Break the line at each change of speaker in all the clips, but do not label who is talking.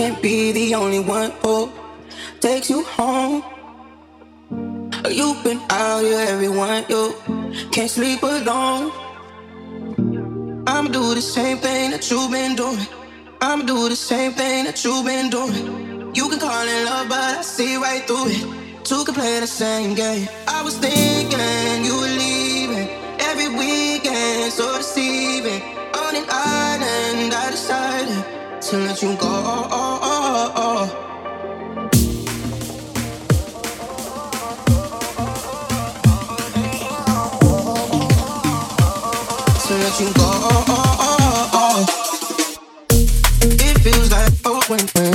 can't be the only one who takes you home. You've been out, here, everyone, you can't sleep alone. I'ma do the same thing that you've been doing. I'ma do the same thing that you've been doing. You can call it love, but I see right through it. Two can play the same game. I was thinking you were leaving every weekend, so deceiving. On an island, I decided to let you go. To let you go. Oh, oh, oh, it feels like oh, when.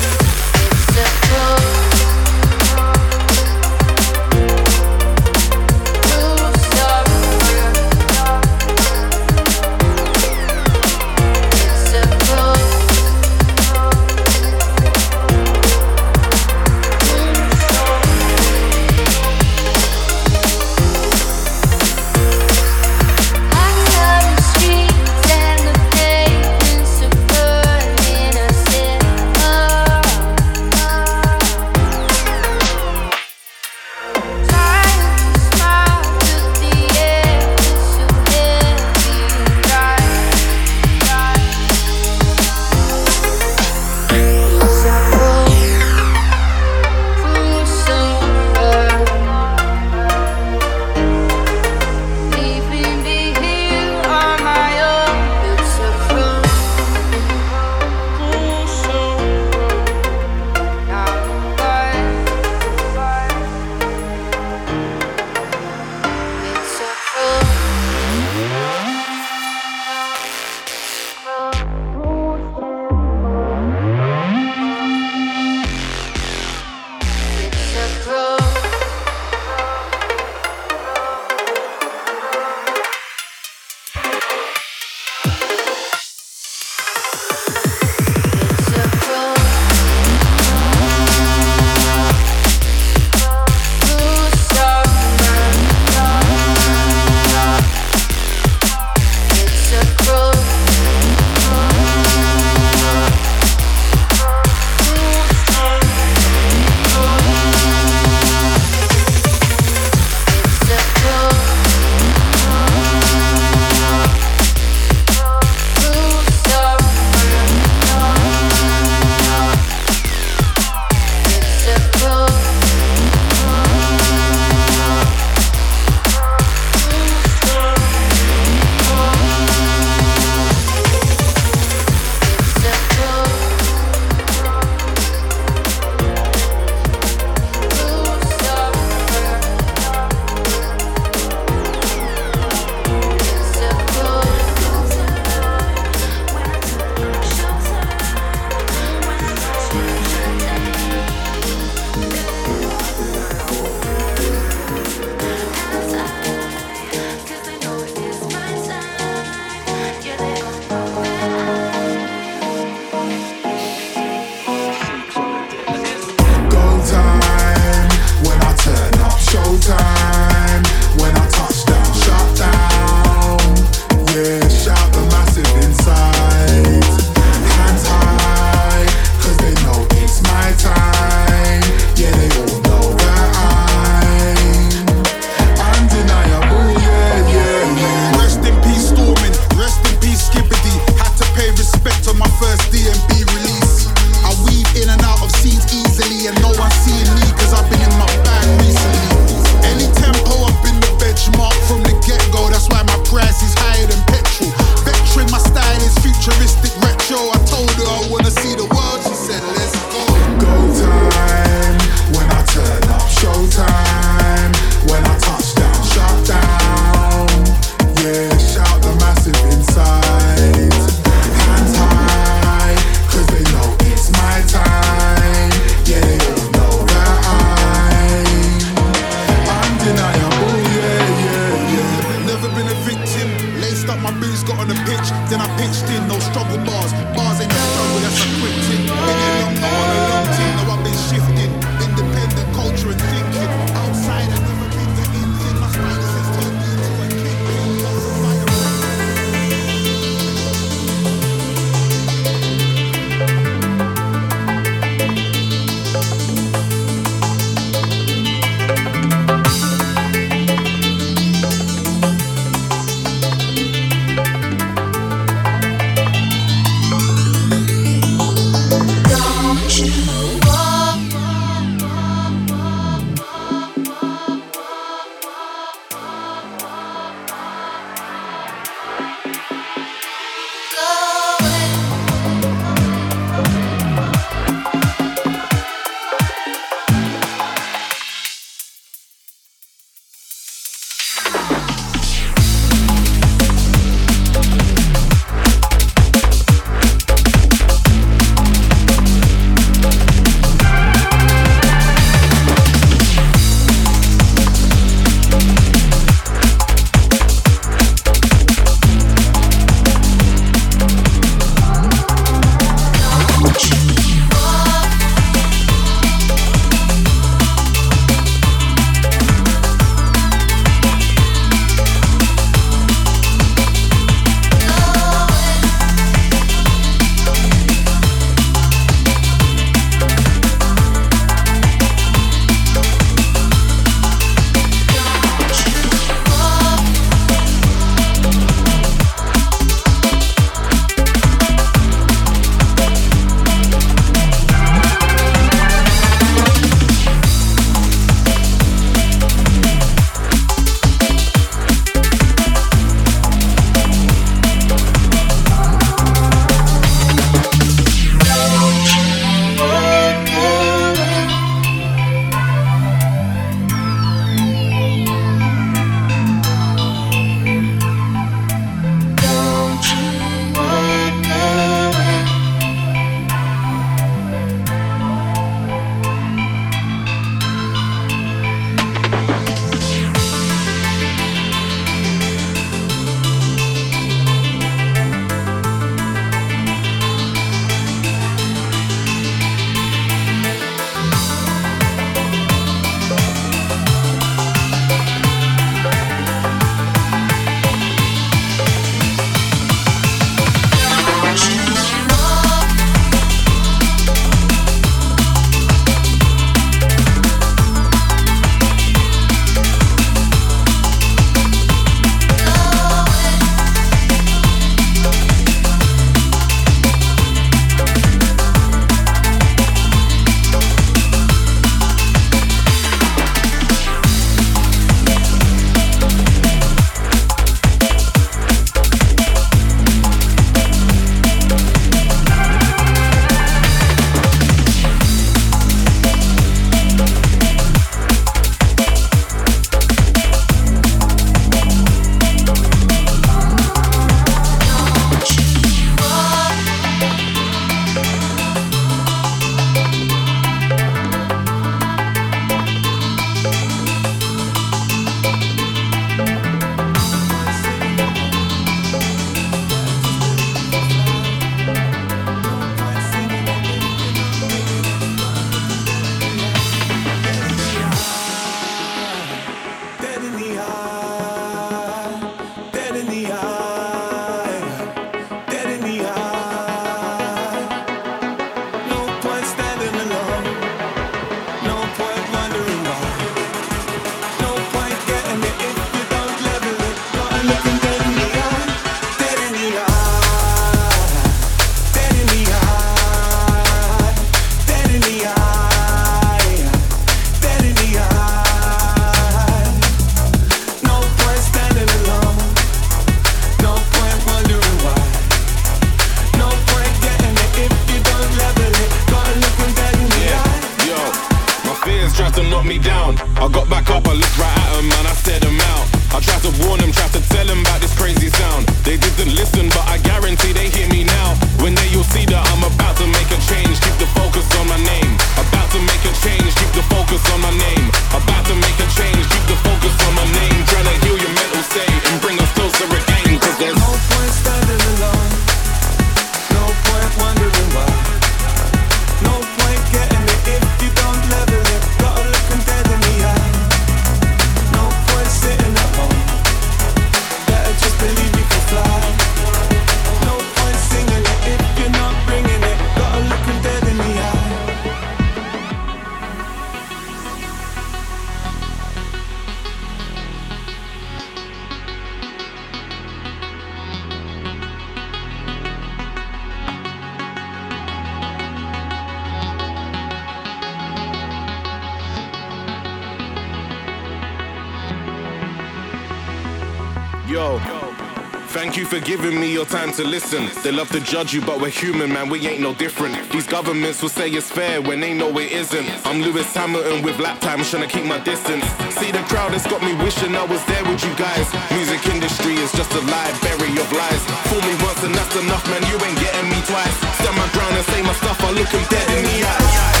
for giving me your time to listen. They love to judge you, but we're human, man, we ain't no different. These governments will say it's fair when they know it isn't. I'm Lewis Hamilton with lap time, trying to keep my distance. See, the crowd has got me wishing I was there with you guys. Music industry is just a library of lies. Fool me once and that's enough, man, you ain't getting me twice. Stand my ground and say my stuff, I look him dead in the
eye.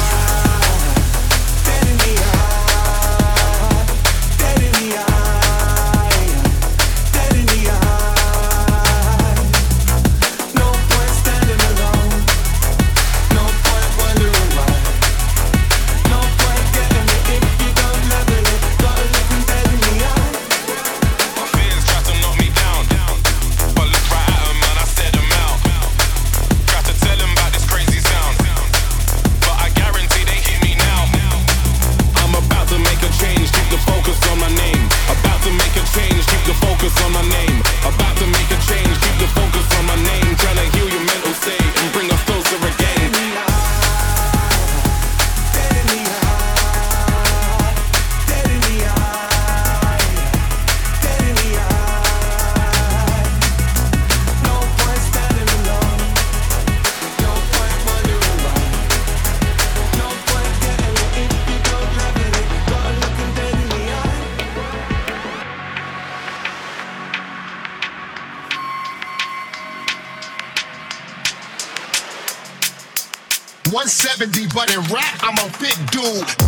F and
D, but in rap, I'm a big dude.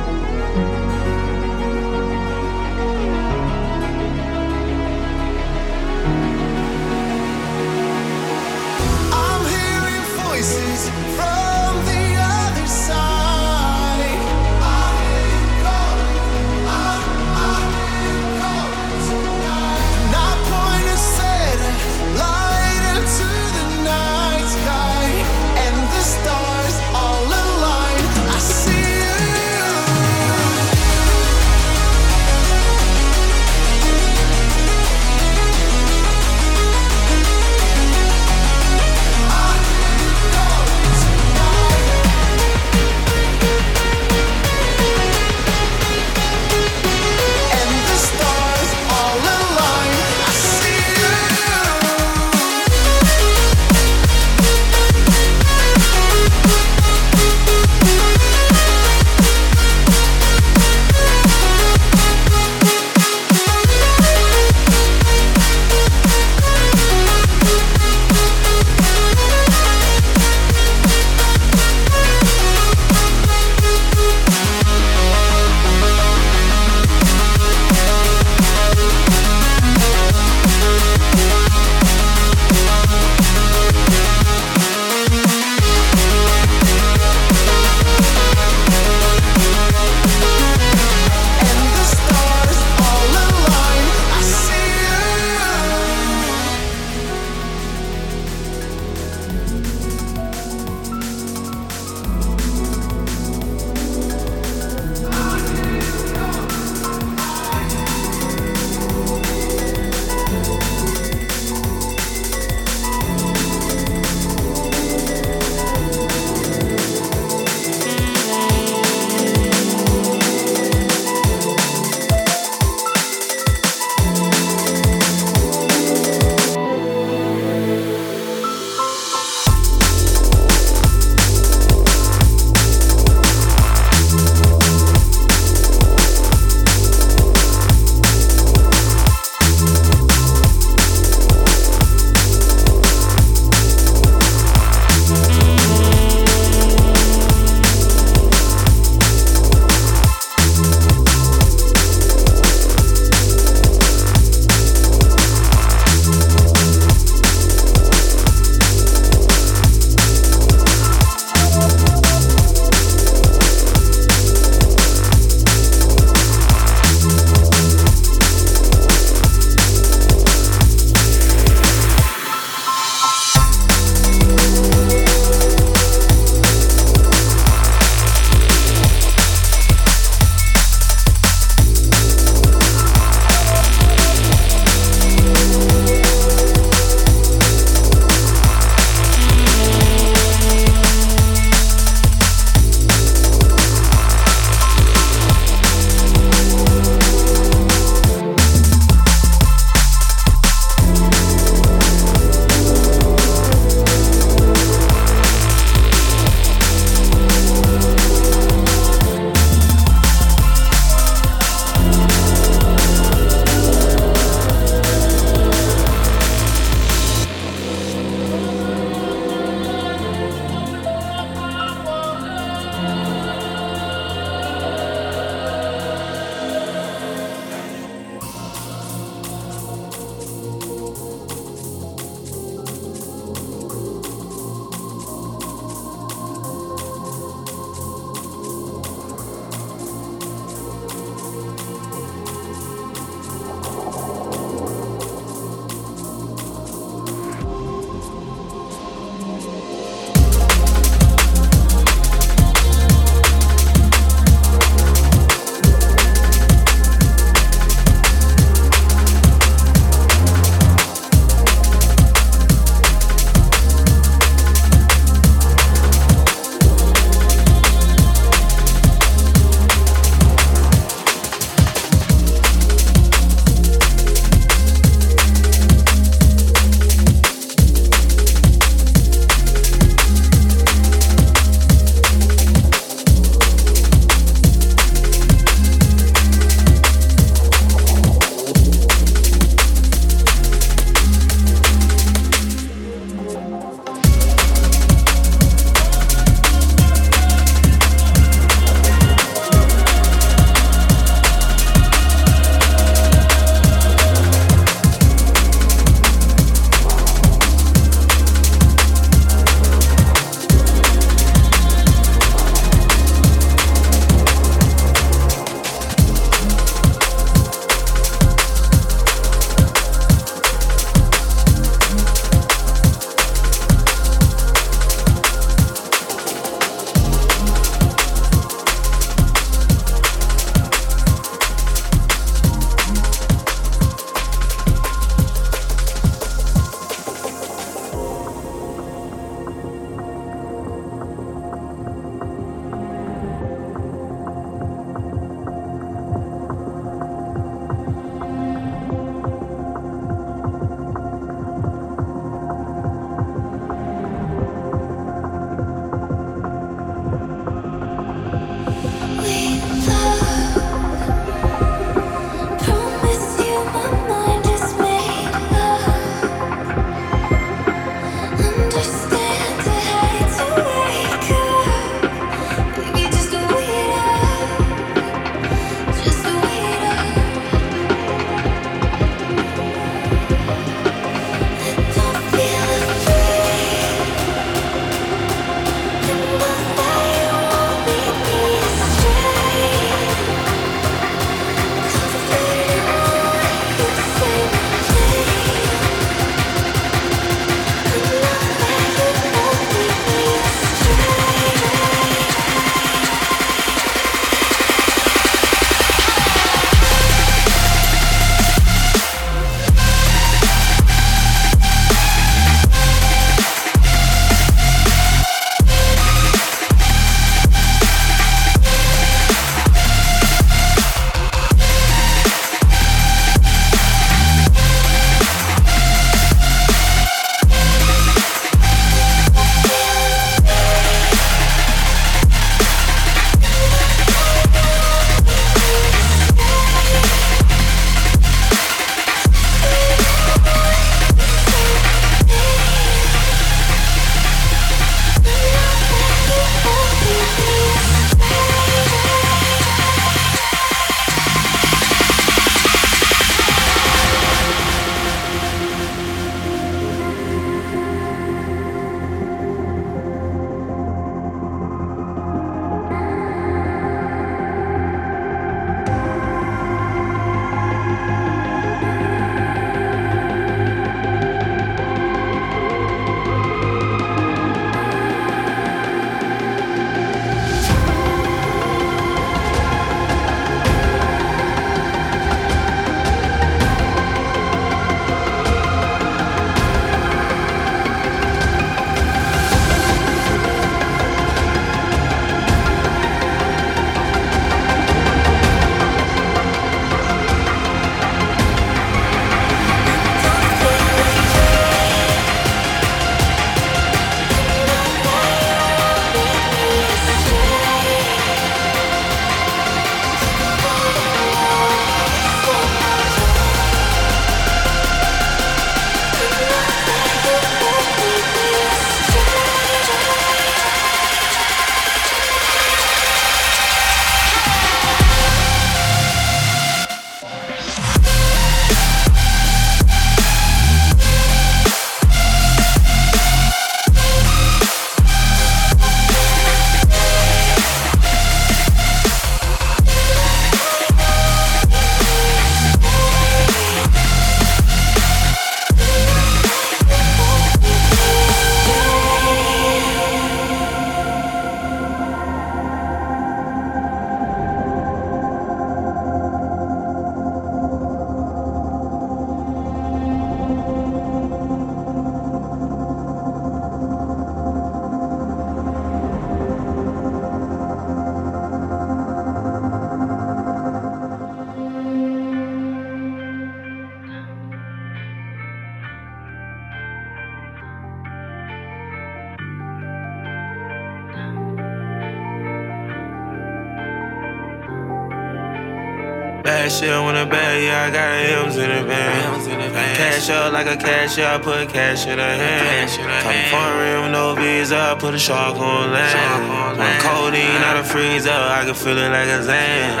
like a cashier, I put cash in her hand. Come foreign with no visa, I put a shark on land. When codeine out of freezer, I can feel it like a Zan.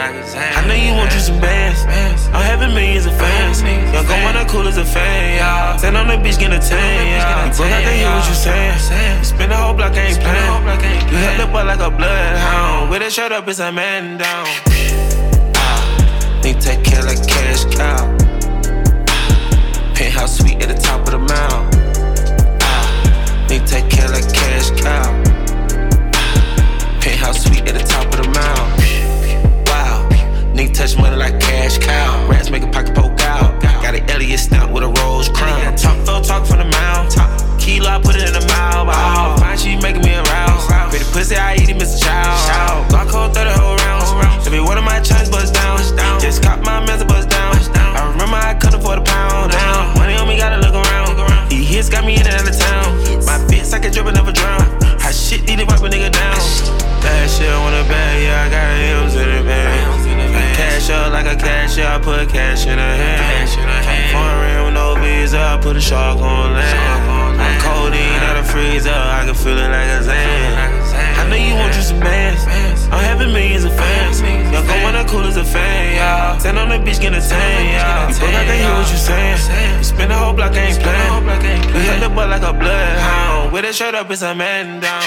I know you want you some bands. I'm having millions of fans. Y'all wanna cool as a fan, y'all. Stand on the beach, get a tan, y'all. Broke out, they hear what you saying. Spin the whole block, I ain't playing. You held up like a bloodhound. With a shut up, it's a man down. Need take care like cash cow. that shut up, it's a man down.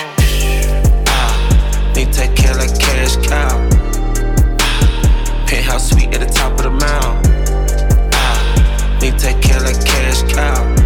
Ah, need take care like cash cow. Ah, penthouse suite at the top of the mound. Ah, need take care like cash cow.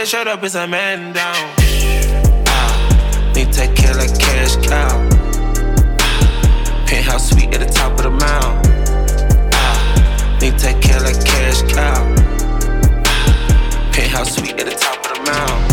they showed up, it's a man down. Uh, need take care like cash cow. Ah, penthouse suite at the top of the mound. Uh, need take care like cash cow. Penthouse suite at the top of the mound.